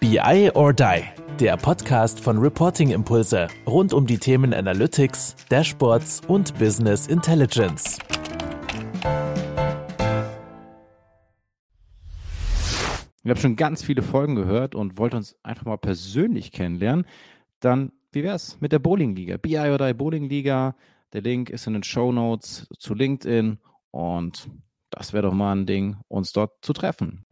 BI or Die, der Podcast von Reporting Impulse rund um die Themen Analytics, Dashboards und Business Intelligence. Ich habe schon ganz viele Folgen gehört und wollte uns einfach mal persönlich kennenlernen. Dann, wie wäre es mit der Bowling-Liga? BI oder Die Bowling-Liga. Der Link ist in den Show Notes zu LinkedIn und das wäre doch mal ein Ding, uns dort zu treffen.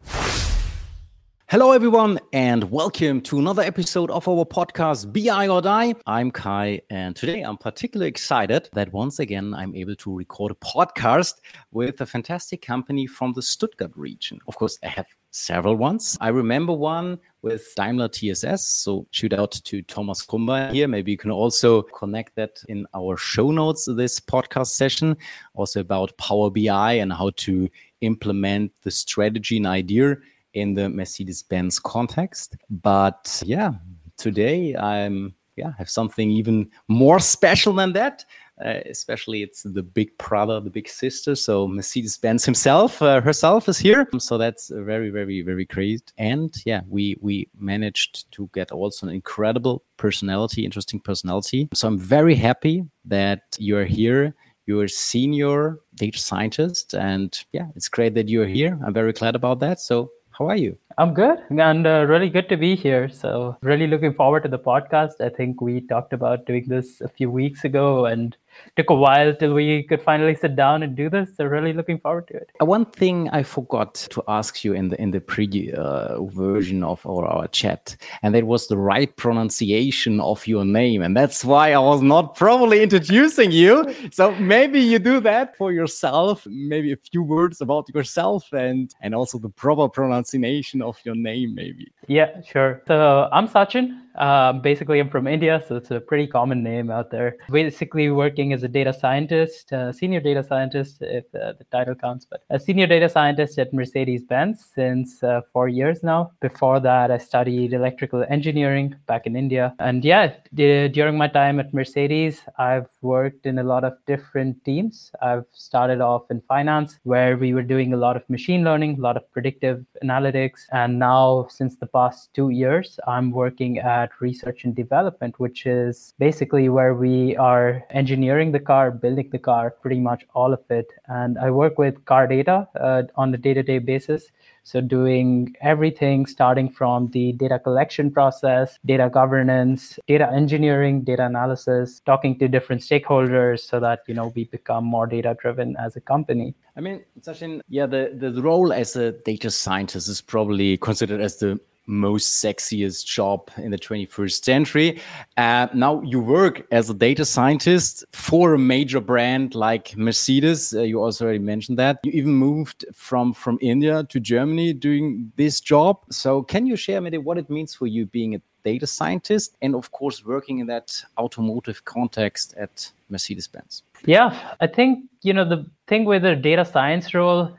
Hello, everyone, and welcome to another episode of our podcast, BI or Die. I'm Kai, and today I'm particularly excited that once again I'm able to record a podcast with a fantastic company from the Stuttgart region. Of course, I have several ones. I remember one with Daimler TSS. So shoot out to Thomas Krumbein here. Maybe you can also connect that in our show notes, this podcast session, also about Power BI and how to implement the strategy and idea in the Mercedes-Benz context. But yeah, today I'm yeah have something even more special than that. Uh, especially it's the big brother, the big sister. So Mercedes-Benz himself, uh, herself is here. So that's very, very, very great. And yeah, we we managed to get also an incredible personality, interesting personality. So I'm very happy that you're here. You're a senior data scientist, and yeah, it's great that you're here. I'm very glad about that. So how are you? I'm good and uh, really good to be here. So, really looking forward to the podcast. I think we talked about doing this a few weeks ago and took a while till we could finally sit down and do this. So, really looking forward to it. One thing I forgot to ask you in the in the pre uh, version of our, our chat, and that was the right pronunciation of your name, and that's why I was not properly introducing you. So maybe you do that for yourself. Maybe a few words about yourself and and also the proper pronunciation of your name, maybe. Yeah, sure. So I'm Sachin. Uh, basically, I'm from India, so it's a pretty common name out there. Basically, working as a data scientist, uh, senior data scientist, if uh, the title counts, but a senior data scientist at Mercedes Benz since uh, four years now. Before that, I studied electrical engineering back in India. And yeah, d- during my time at Mercedes, I've worked in a lot of different teams. I've started off in finance, where we were doing a lot of machine learning, a lot of predictive analytics. And now, since the past two years, I'm working at at research and development, which is basically where we are engineering the car, building the car, pretty much all of it. And I work with car data uh, on a day to day basis. So, doing everything starting from the data collection process, data governance, data engineering, data analysis, talking to different stakeholders so that, you know, we become more data driven as a company. I mean, Sachin, yeah, the, the role as a data scientist is probably considered as the most sexiest job in the 21st century. Uh, now you work as a data scientist for a major brand like Mercedes. Uh, you also already mentioned that. You even moved from from India to Germany doing this job. So can you share maybe what it means for you being a data scientist and of course working in that automotive context at Mercedes-Benz? Yeah, I think you know the thing with the data science role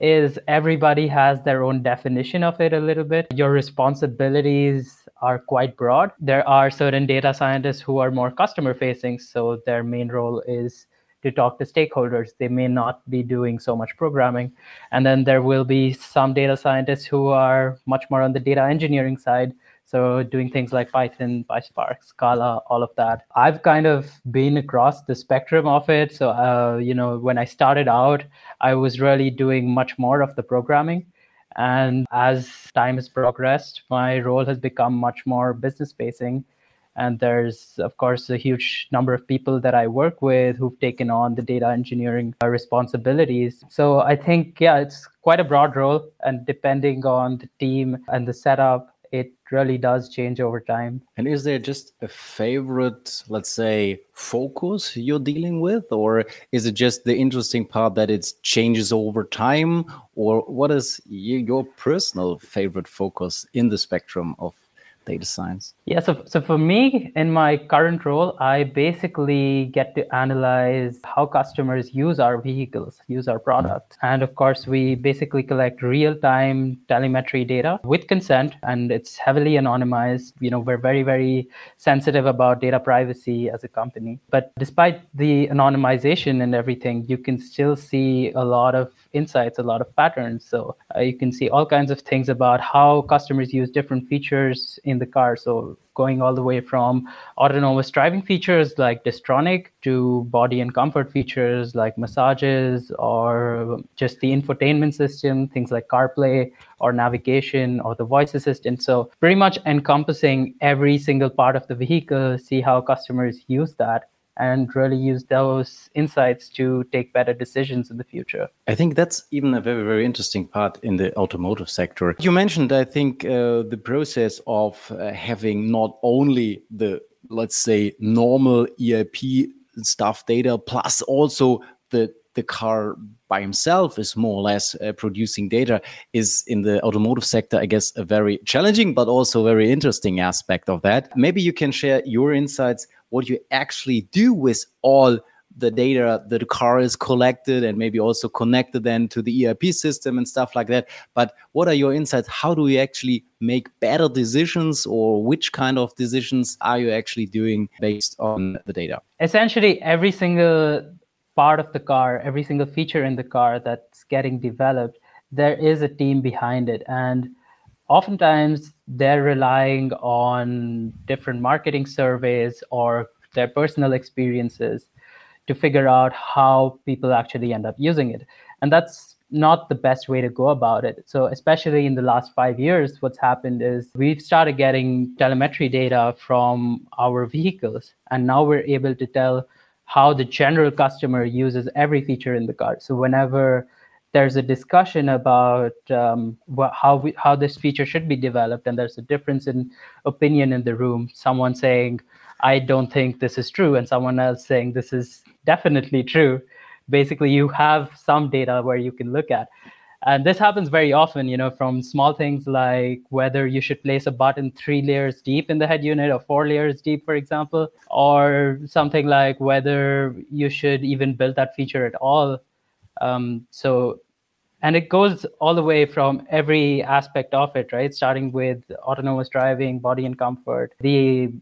is everybody has their own definition of it a little bit. Your responsibilities are quite broad. There are certain data scientists who are more customer facing, so their main role is to talk to stakeholders. They may not be doing so much programming. And then there will be some data scientists who are much more on the data engineering side so doing things like Python, PySpark, Scala, all of that. I've kind of been across the spectrum of it. So, uh, you know, when I started out, I was really doing much more of the programming. And as time has progressed, my role has become much more business facing. And there's, of course, a huge number of people that I work with who've taken on the data engineering uh, responsibilities. So I think, yeah, it's quite a broad role. And depending on the team and the setup, it really does change over time. And is there just a favorite, let's say, focus you're dealing with? Or is it just the interesting part that it changes over time? Or what is your personal favorite focus in the spectrum of data science? Yeah, so, so for me, in my current role, I basically get to analyze how customers use our vehicles, use our products. Hmm. And of course, we basically collect real time telemetry data with consent, and it's heavily anonymized. You know, we're very, very sensitive about data privacy as a company. But despite the anonymization and everything, you can still see a lot of insights, a lot of patterns. So uh, you can see all kinds of things about how customers use different features in the car. So going all the way from autonomous driving features like Distronic to body and comfort features like massages or just the infotainment system, things like CarPlay or navigation or the voice assistant. So pretty much encompassing every single part of the vehicle, see how customers use that and really use those insights to take better decisions in the future. I think that's even a very, very interesting part in the automotive sector. You mentioned, I think, uh, the process of uh, having not only the, let's say, normal ERP stuff data, plus also the the car by himself is more or less uh, producing data is in the automotive sector i guess a very challenging but also very interesting aspect of that maybe you can share your insights what you actually do with all the data that the car is collected and maybe also connected then to the ERP system and stuff like that. But what are your insights? How do we actually make better decisions or which kind of decisions are you actually doing based on the data? Essentially, every single part of the car, every single feature in the car that's getting developed, there is a team behind it. And oftentimes they're relying on different marketing surveys or their personal experiences to figure out how people actually end up using it. And that's not the best way to go about it. So, especially in the last five years, what's happened is we've started getting telemetry data from our vehicles, and now we're able to tell how the general customer uses every feature in the car. So, whenever there's a discussion about um, what, how we, how this feature should be developed, and there's a difference in opinion in the room. Someone saying, "I don't think this is true," and someone else saying, "This is definitely true." Basically, you have some data where you can look at, and this happens very often. You know, from small things like whether you should place a button three layers deep in the head unit or four layers deep, for example, or something like whether you should even build that feature at all um, so, and it goes all the way from every aspect of it, right? Starting with autonomous driving, body and comfort, the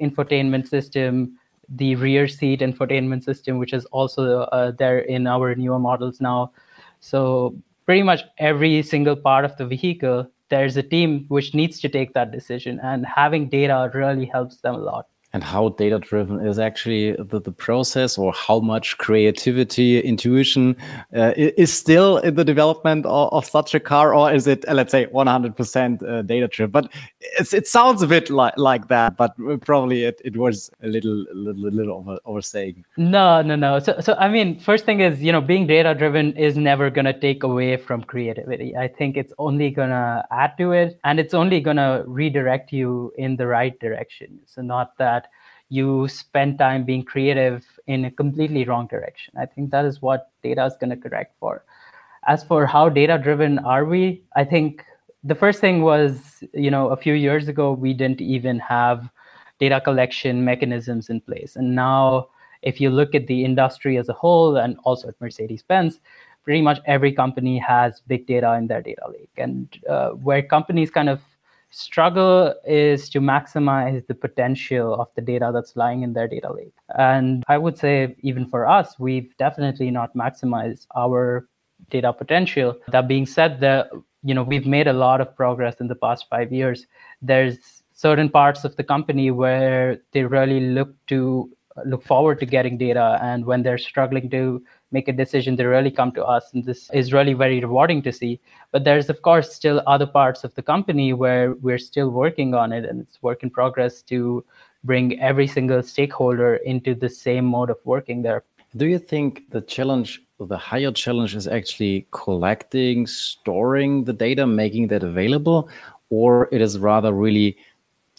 infotainment system, the rear seat infotainment system, which is also uh, there in our newer models now. So, pretty much every single part of the vehicle, there's a team which needs to take that decision, and having data really helps them a lot and how data driven is actually the, the process or how much creativity intuition uh, is still in the development of, of, such a car or is it let's say 100% uh, data driven but it sounds a bit like, like that but probably it, it was a little little, little over, oversaying no no no. So, so i mean first thing is you know being data driven is never going to take away from creativity. I think it's only going to add to it and it's only going to redirect you in the right direction. So not that you spend time being creative in a completely wrong direction. I think that is what data is going to correct for. As for how data driven are we, I think the first thing was, you know, a few years ago, we didn't even have data collection mechanisms in place. And now, if you look at the industry as a whole and also at Mercedes Benz, pretty much every company has big data in their data lake. And uh, where companies kind of struggle is to maximize the potential of the data that's lying in their data lake. And I would say, even for us, we've definitely not maximized our data potential. That being said, the you know we've made a lot of progress in the past five years. There's certain parts of the company where they really look to look forward to getting data, and when they're struggling to make a decision, they really come to us. And this is really very rewarding to see. But there's, of course, still other parts of the company where we're still working on it and it's work in progress to bring every single stakeholder into the same mode of working there. Do you think the challenge, the higher challenge is actually collecting, storing the data, making that available? Or it is rather really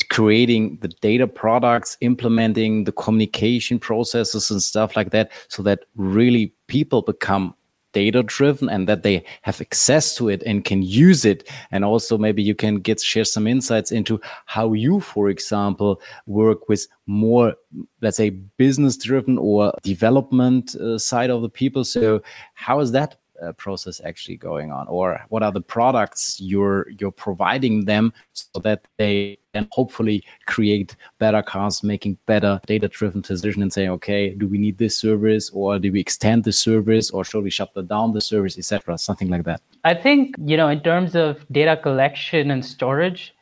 creating the data products, implementing the communication processes and stuff like that, so that really people become data driven and that they have access to it and can use it. And also maybe you can get share some insights into how you for example work with more let's say business driven or development uh, side of the people. So how is that uh, process actually going on, or what are the products you're you're providing them so that they can hopefully create better cars, making better data-driven decision and saying, okay, do we need this service, or do we extend the service, or should we shut down the service, etc. Something like that. I think you know, in terms of data collection and storage,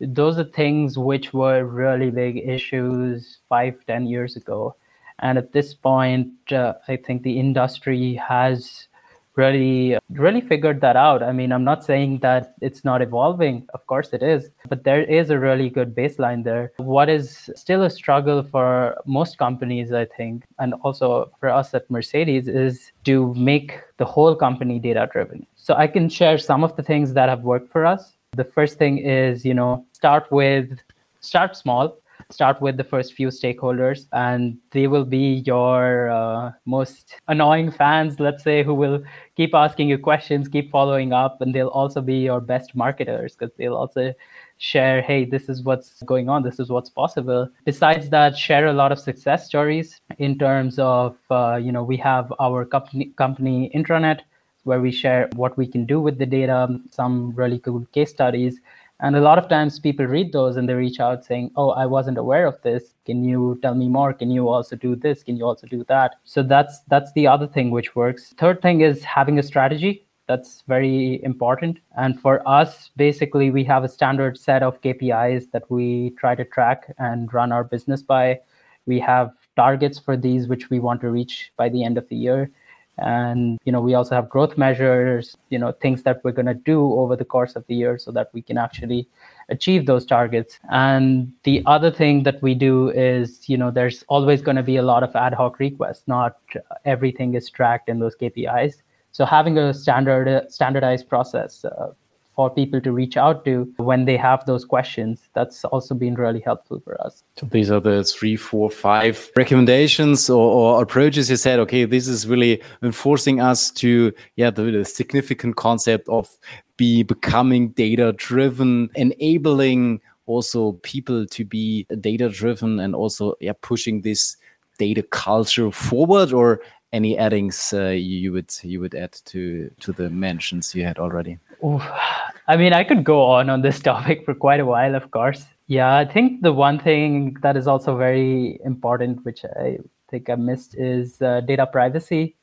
those are things which were really big issues five, ten years ago and at this point, uh, I think the industry has really really figured that out. I mean i'm not saying that it's not evolving. Of course it is. But there is a really good baseline there. What is still a struggle for most companies i think and also for us at mercedes is to make the whole company data driven so i can share some of the things that have worked for us. The first thing is you know start with start small start with the first few stakeholders and they will be your uh, most annoying fans let's say who will keep asking you questions keep following up and they'll also be your best marketers because they'll also share hey this is what's going on. This is what's possible. Besides that share a lot of success stories in terms of uh, you know we have our company company intranet where we share what we can do with the data some really cool case studies and a lot of times people read those and they reach out saying, Oh, I wasn't aware of this. Can you tell me more? Can you also do this? Can you also do that? So that's that's the other thing which works. Third thing is having a strategy. That's very important. And for us, basically, we have a standard set of KPIs that we try to track and run our business by. We have targets for these which we want to reach by the end of the year and you know we also have growth measures you know things that we're going to do over the course of the year so that we can actually achieve those targets. And the other thing that we do is you know there's always going to be a lot of ad hoc requests. Not everything is tracked in those kpis so having a standard standardized process uh, for people to reach out to when they have those questions. That's also been really helpful for us. So these are the three, four, five recommendations or, or approaches you said, okay, this is really enforcing us to, yeah, the, the significant concept of be becoming data driven, enabling also people to be data driven and also yeah, pushing this data culture forward or any addings uh, you would you would add to to the mentions you had already? Ooh, I mean, I could go on on this topic for quite a while, of course. Yeah, I think the one thing that is also very important, which I think I missed, is uh, data privacy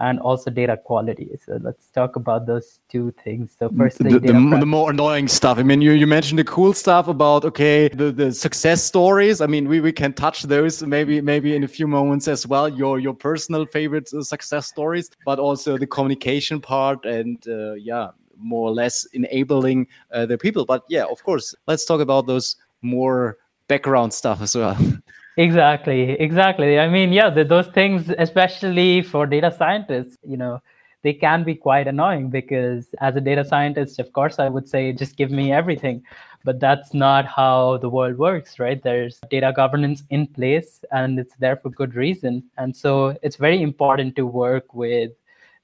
and also data quality. So let's talk about those two things. So first thing, the, the, the, more annoying stuff. I mean, you, you mentioned the cool stuff about okay, the, the success stories. I mean, we, we can touch those maybe maybe in a few moments as well. Your your personal favorite uh, success stories, but also the communication part and uh, yeah, more or less enabling uh, the people. But yeah, of course, let's talk about those more background stuff as well. Exactly, exactly. I mean, yeah, the, those things, especially for data scientists, you know, they can be quite annoying because as a data scientist, of course, I would say just give me everything. But that's not how the world works, right? There's data governance in place and it's there for good reason. And so it's very important to work with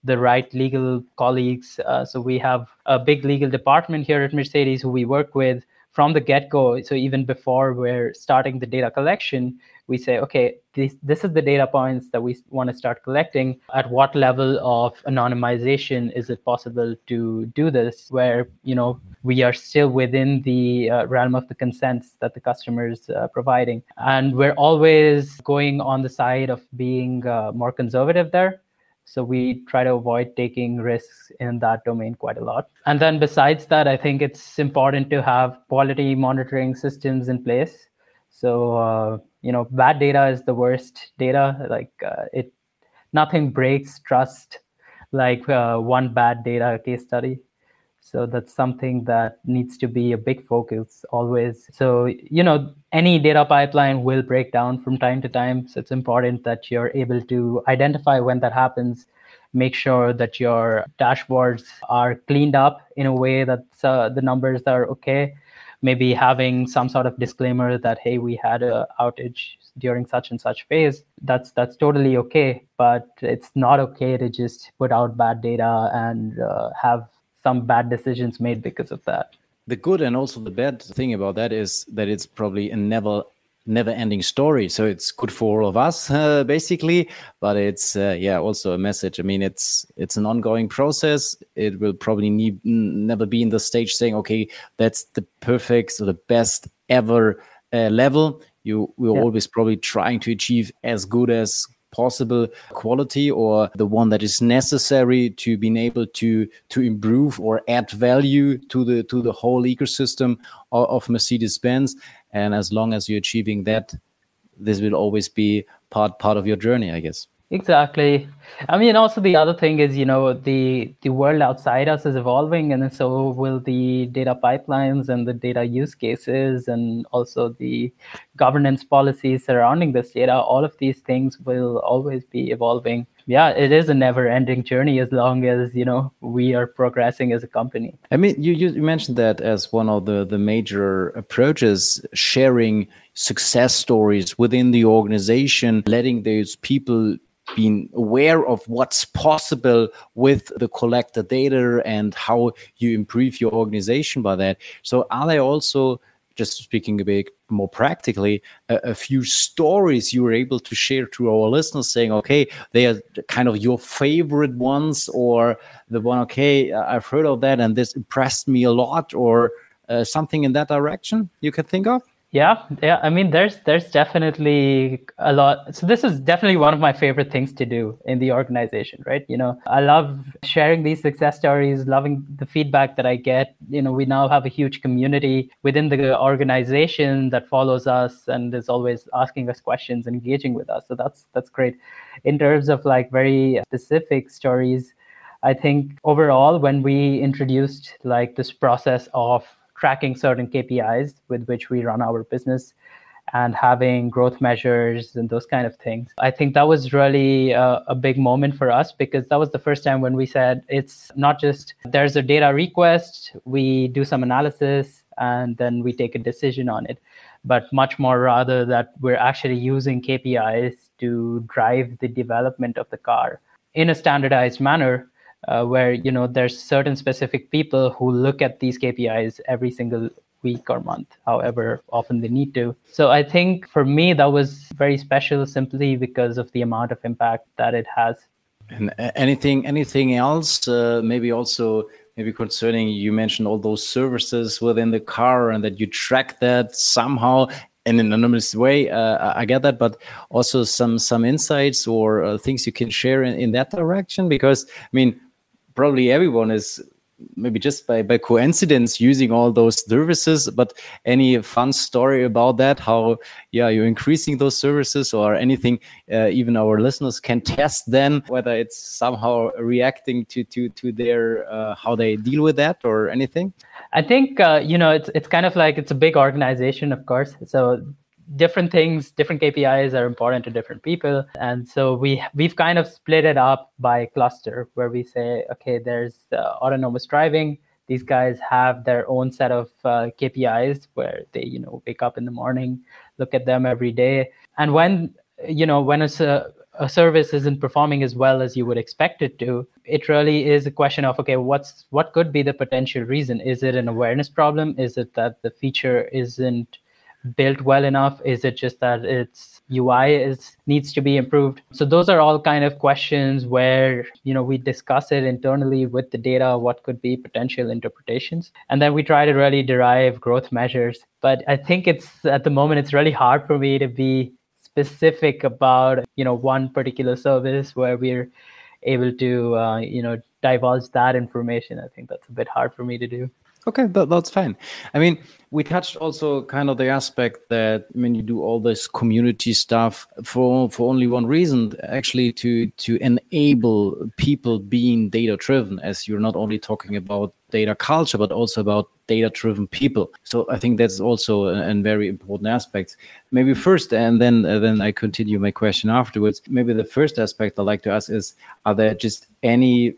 the right legal colleagues. Uh, so we have a big legal department here at Mercedes who we work with from the get-go. So even before we're starting the data collection, we say, okay, this, this is the data points that we want to start collecting. At what level of anonymization is it possible to do this? Where you know we are still within the uh, realm of the consents that the customers uh, providing, and we're always going on the side of being uh, more conservative there so we try to avoid taking risks in that domain quite a lot. And then besides that, I think it's important to have quality monitoring systems in place. So uh, you know, bad data is the worst data. Like uh, it, nothing breaks trust like uh, one bad data case study. So that's something that needs to be a big focus always. So, you know, any data pipeline will break down from time to time. So it's important that you're able to identify when that happens, make sure that your dashboards are cleaned up in a way that uh, the numbers are okay. Maybe having some sort of disclaimer that, hey, we had a outage during such and such phase that's that's totally okay but it's not okay to just put out bad data and uh, have some bad decisions made because of that. The good and also the bad thing about that is that it's probably a never never ending story so it's good for all of us uh, basically but it's uh, yeah also a message i mean it's it's an ongoing process it will probably need never be in the stage saying okay that's the perfect or the best ever uh, level you will yeah. always probably trying to achieve as good as possible quality or the one that is necessary to being able to to improve or add value to the to the whole ecosystem of, of Mercedes Benz and as long as you're achieving that this will always be part part of your journey i guess exactly. I mean also the other thing is you know the the world outside us is evolving and so will the data pipelines and the data use cases and also the governance policies surrounding this data. All of these things will always be evolving. Yeah it is a never ending journey as long as you know we are progressing as a company. I mean you, you mentioned that as one of the the major approaches sharing success stories within the organization letting those people being aware of what's possible with the collector data and how you improve your organization by that so are there also just speaking a bit more practically, a, a, few stories you were able to share to our listeners saying, okay, they are kind of your favorite ones, or the one, okay, I've heard of that and this impressed me a lot, or uh, something in that direction you can think of? Yeah, yeah. I mean, there's there's definitely a lot. So this is definitely one of my favorite things to do in the organization, right? You know, I love sharing these success stories, loving the feedback that I get. You know, we now have a huge community within the organization that follows us and is always asking us questions, engaging with us. So that's that's great. In terms of like very specific stories, I think overall when we introduced like this process of tracking certain KPIs with which we run our business and having growth measures and those kind of things. I think that was really a, a, big moment for us because that was the first time when we said it's not just there's a data request, we do some analysis, and then we take a decision on it, but much more rather that we're actually using KPIs to drive the development of the car in a standardized manner uh, where you know there's certain specific people who look at these KPIs every single week or month, however often they need to. So I think for me that was very special simply because of the amount of impact that it has. And uh, anything anything else? Uh, maybe also maybe concerning you mentioned all those services within the car and that you track that somehow in an anonymous way. Uh, I get that, but also some some insights or uh, things you can share in, in that direction because I mean probably everyone is maybe just by, by coincidence using all those services but any fun story about that? How yeah you're increasing those services or anything uh, even our listeners can test then whether it's somehow reacting to to to their uh, how they deal with that or anything? I think uh, you know it's it's kind of like it's a big organization of course. So different things different kpis are important to different people. And so we we've kind of split it up by cluster where we say okay there's autonomous driving. These guys have their own set of uh, kpis where they you know wake up in the morning look at them every day. And when you know when a, a service isn't performing as well as you would expect it to it really is a question of okay what's what could be the potential reason? Is it an awareness problem? Is it that the feature isn't built well enough? Is it just that its UI is needs to be improved? So those are all kind of questions where you know we discuss it internally with the data, what could be potential interpretations, and then we try to really derive growth measures. But I think it's at the moment it's really hard for me to be specific about you know one particular service where we're able to uh, you know divulge that information. I think that's a bit hard for me to do. Okay, that, that's fine. I mean, we touched also kind of the aspect that when you do all this community stuff for for only one reason, actually to to enable people being data driven, as you're not only talking about data culture but also about data driven people. So I think that's also a, a, very important aspect. Maybe first, and then uh, then I continue my question afterwards. Maybe the first aspect I'd like to ask is: Are there just any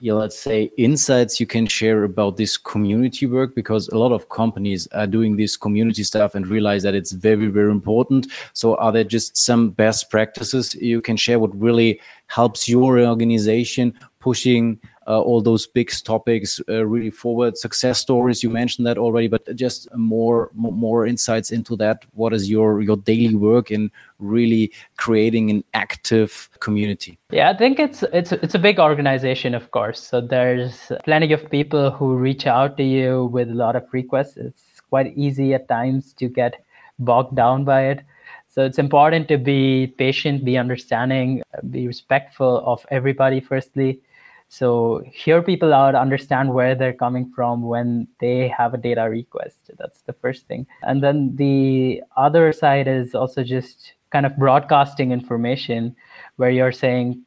yeah, let's say insights you can share about this community work because a lot of companies are doing this community stuff and realize that it's very very important. So are there just some best practices you can share what really helps your organization pushing all those big topics uh, really forward. Success stories, you mentioned that already, but just more more insights into that. What is your your daily work in really creating an active community? Yeah, I think it's it's it's a big organization, of course. So there's plenty of people who reach out to you with a lot of requests. It's quite easy at times to get bogged down by it. So it's important to be patient, be understanding, be respectful of everybody, firstly. So hear people out, understand where they're coming from when they have a data request. That's the first thing. And then the other side is also just kind of broadcasting information where you're saying,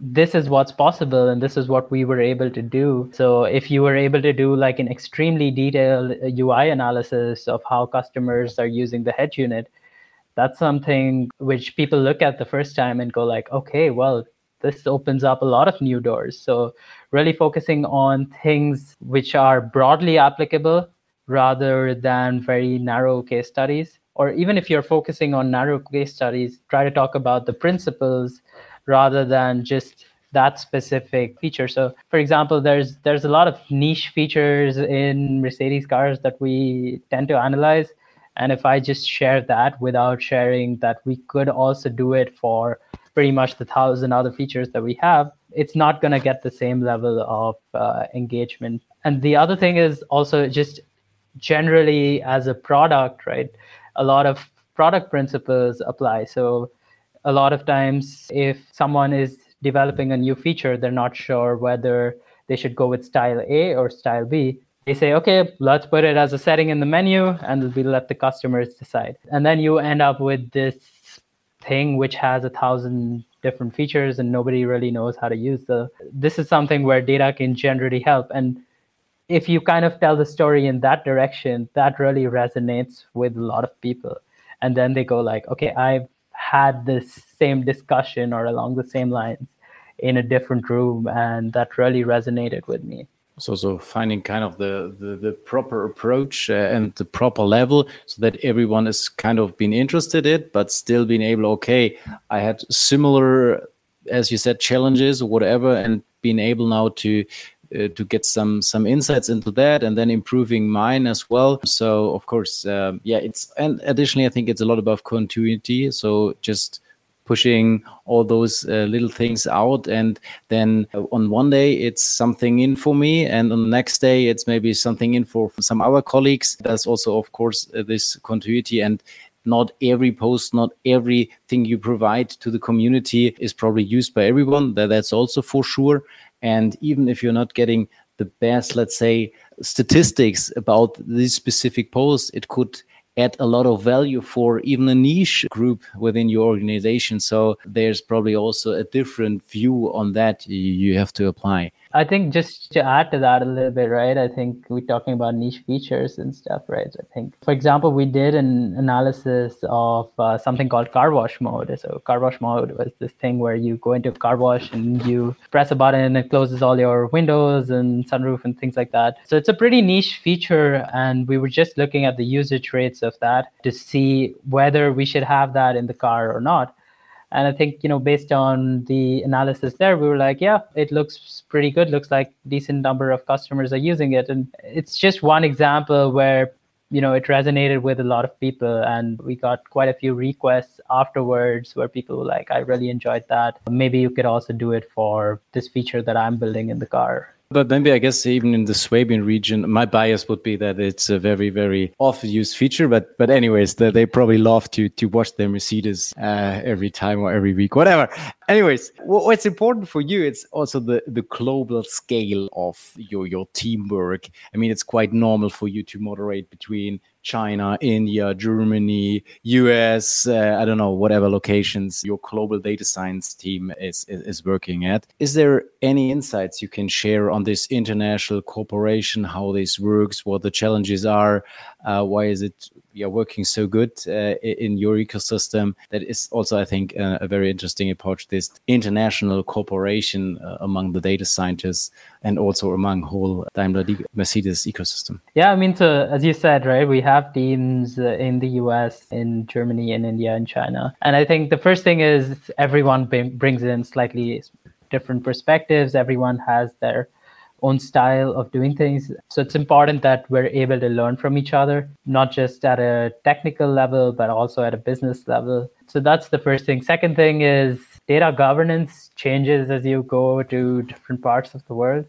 this is what's possible and this is what we were able to do. So if you were able to do like an extremely detailed uh, UI analysis of how customers are using the head unit, that's something which people look at the first time and go like okay well this opens up a lot of new doors. So really focusing on things which are broadly applicable rather than very narrow case studies. Or even if you're focusing on narrow case studies try to talk about the principles rather than just that specific feature. So for example there's there's a lot of niche features in mercedes cars that we tend to analyze. And if I just share that without sharing that we could also do it for pretty much the thousand other features that we have, it's not going to get the same level of uh, engagement. And the other thing is also just generally as a product, right? A lot of product principles apply. So a lot of times, if someone is developing a new feature, they're not sure whether they should go with style A or style B they say, okay, let's put it as a setting in the menu and we let the customers decide. And then you end up with this thing which has a thousand different features and nobody really knows how to use the this is something where data can generally help. And if you kind of tell the story in that direction that really resonates with a lot of people. And then they go like okay i've had this same discussion or along the same lines in a different room and that really resonated with me so, so finding kind of the the, the proper approach uh, and the proper level, so that everyone is kind of being interested in it, but still being able. Okay, I had similar, as you said, challenges or whatever, and being able now to uh, to get some some insights into that and then improving mine as well so of course um, yeah it's and additionally i think it's a lot about continuity so just pushing all those uh, little things out. And then uh, on one day it's something in for me. And on the next day it's maybe something in for, some other colleagues. There's also of course uh, this continuity. And not every post not everything you provide to the community is probably used by everyone. That, that's also for sure. And even if you're not getting the best let's say statistics about this specific post it could add a lot of value for even a niche group within your organization. So there's probably also a different view on that you have to apply. I think just to add to that a little bit, right? I think we're talking about niche features and stuff, right? I think, for example, we did an analysis of uh, something called car wash mode. So, car wash mode was this thing where you go into a car wash and you press a button and it closes all your windows and sunroof and things like that. So, it's a pretty niche feature. And we were just looking at the usage rates of that to see whether we should have that in the car or not. And I think, you know, based on the analysis there, we were like, yeah, it looks pretty good. Looks like decent number of customers are using it. And it's just one example where, you know, it resonated with a lot of people. And we got quite a few requests afterwards where people were like, I really enjoyed that. Maybe you could also do it for this feature that I'm building in the car. But maybe I guess even in the Swabian region, my bias would be that it's a very, very often used feature. But but anyways, the, they probably love to to watch their Mercedes uh, every time or every week, whatever. Anyways, what's important for you? It's also the the global scale of your your teamwork. I mean, it's quite normal for you to moderate between China, India, Germany, US, uh, I don't know, whatever locations your global data science team is, is, is, working at. Is there any insights you can share on this international cooperation, how this works, what the challenges are, uh, why is it you're working so good uh, in your ecosystem? That is also, I think, uh, a very interesting approach, this international cooperation uh, among the data scientists and also among whole Daimler Mercedes ecosystem. Yeah, I mean, so as you said, right, we have teams uh, in the US, in Germany, in India, and China. And I think the first thing is everyone brings in slightly different perspectives. Everyone has their own style of doing things. So it's important that we're able to learn from each other, not just at a technical level, but also at a business level. So that's the first thing. Second thing is data governance changes as you go to different parts of the world.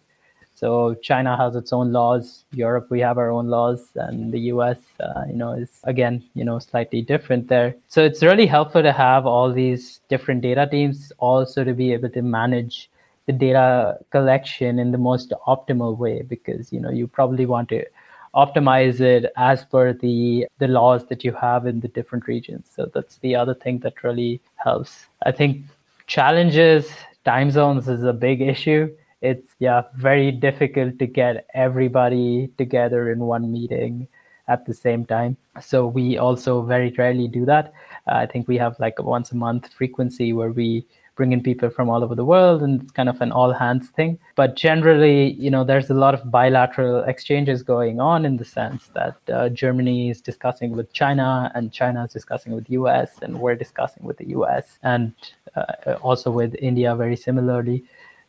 So China has its own laws. Europe, we have our own laws, and the U.S., uh, you know, is again, you know, slightly different there. So it's really helpful to have all these different data teams also to be able to manage the data collection in the most optimal way because you know you probably want to optimize it as per the the laws that you have in the different regions. So that's the other thing that really helps. I think challenges time zones is a big issue. It's yeah very difficult to get everybody together in one meeting at the same time. So we also very rarely do that. Uh, i think we have like a once a month frequency where we bring in people from all over the world and it's kind of an all hands thing but generally you know there's a lot of bilateral exchanges going on in the sense that uh, germany is discussing with china and china is discussing with us and we're discussing with the us and uh, also with india very similarly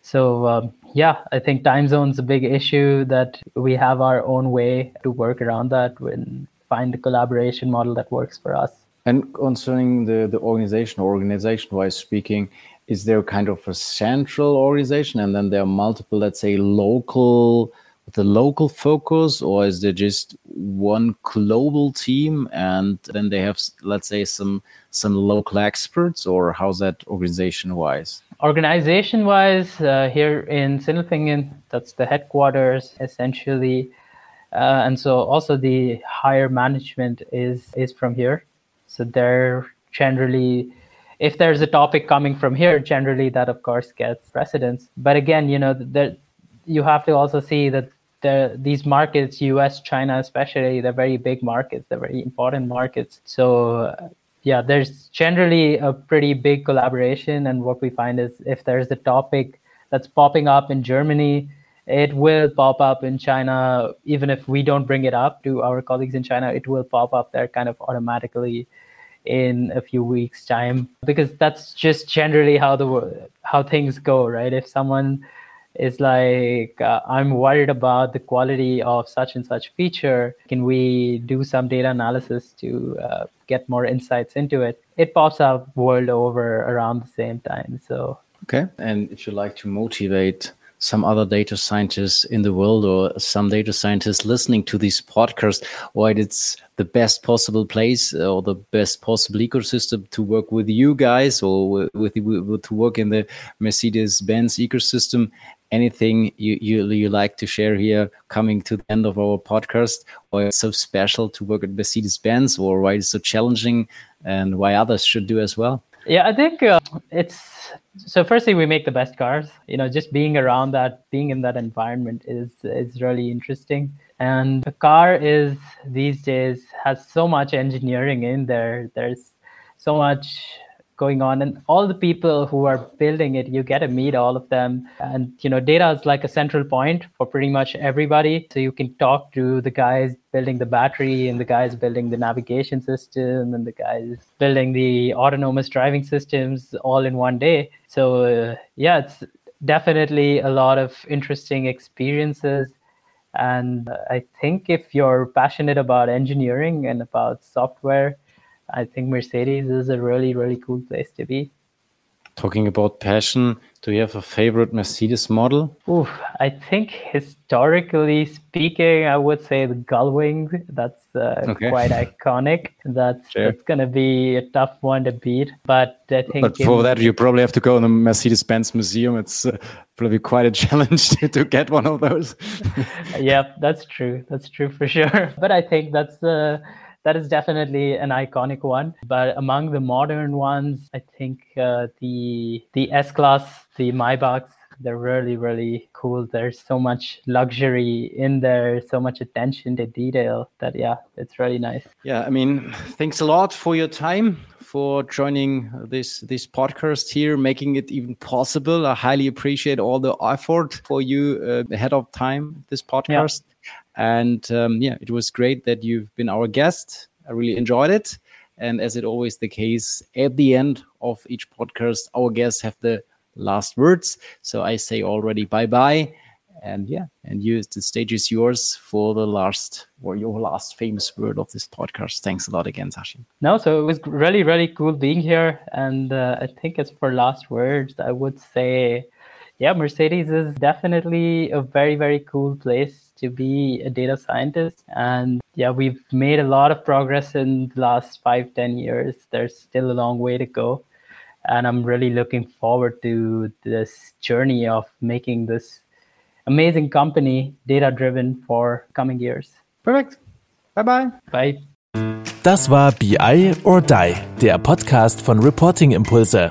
so um, yeah, I think time zone's a big issue that we have our own way to work around that and find a collaboration model that works for us. And concerning the, the organization, organization wise speaking, is there kind of a central organization and then there are multiple, let's say, local with a local focus, or is there just one global team and then they have, let's say, some some local experts, or how's that organization wise? Organization wise, uh, here in Sindelfingen, that's the headquarters essentially. Uh, and so also the higher management is is from here. So they're generally if there's a topic coming from here, generally that of course gets precedence. But again, you know, that you have to also see that the, these markets, US, China especially, they're very big markets. They're very important markets. So yeah, there's generally a pretty big collaboration. And what we find is if there's a topic that's popping up in Germany, it will pop up in China. Even if we don't bring it up to our colleagues in China, it will pop up there kind of automatically in a few weeks time because that's just generally how the how things go right? If someone is like uh, i'm worried about the quality of such and such feature can we do some data analysis to uh, get more insights into it? It pops up world over around the same time so. Okay. And if you like to motivate some other data scientists in the world or some data scientists listening to this podcast why it's the best possible place uh, or the best possible ecosystem to work with you guys or with, with to work in the mercedes benz ecosystem. Anything you, you you like to share here coming to the end of our podcast? Why it's so special to work at mercedes benz or why it's so challenging and why others should do as well yeah, I think uh, it's so. Firstly, we make the best cars. You know, just being around that, being in that environment is is really interesting. And the car is these days has so much engineering in there. There's so much going on. And all the people who are building it you get to meet all of them. And you know data is like a central point for pretty much everybody. So you can talk to the guys building the battery and the guys building the navigation system and the guys building the autonomous driving systems all in one day. So uh, yeah it's definitely a lot of interesting experiences. And i think if you're passionate about engineering and about software I think Mercedes is a really, really cool place to be. Talking about passion, do you have a favorite Mercedes model? Ooh, I think historically speaking, I would say the Gullwing. That's uh, okay. quite iconic. That's sure. that's gonna be a tough one to beat. But I think. But for in... that, you probably have to go in the Mercedes-Benz museum. It's uh, probably quite a challenge to, to get one of those. yep, that's true. That's true for sure. But I think that's the. Uh, that is definitely an iconic one. But among the modern ones, I think uh, the the S class, the Maybachs, they're really really cool. There's so much luxury in there, so much attention to detail that yeah, it's really nice. Yeah, I mean, thanks a lot for your time for joining this this podcast here, making it even possible. I highly appreciate all the effort for you uh, ahead of time this podcast. Yeah. And um, yeah, it was great that you've been our guest. I really enjoyed it. And as it always the case, at the end of each podcast, our guests have the last words. So I say already bye bye And yeah, and you, the stage is yours for the last or your last famous word of this podcast. Thanks a lot again, Sachin. No, so it was really, really cool being here. And uh, I think as for last words, I would say, yeah, Mercedes is definitely a very, very cool place to be a data scientist. And yeah, we've made a lot of progress in the last five, ten years. There's still a long way to go. And I'm really looking forward to this journey of making this amazing company data driven for coming years. Perfect. Bye bye. Bye. Das war BI or Die, der Podcast von Reporting Impulse.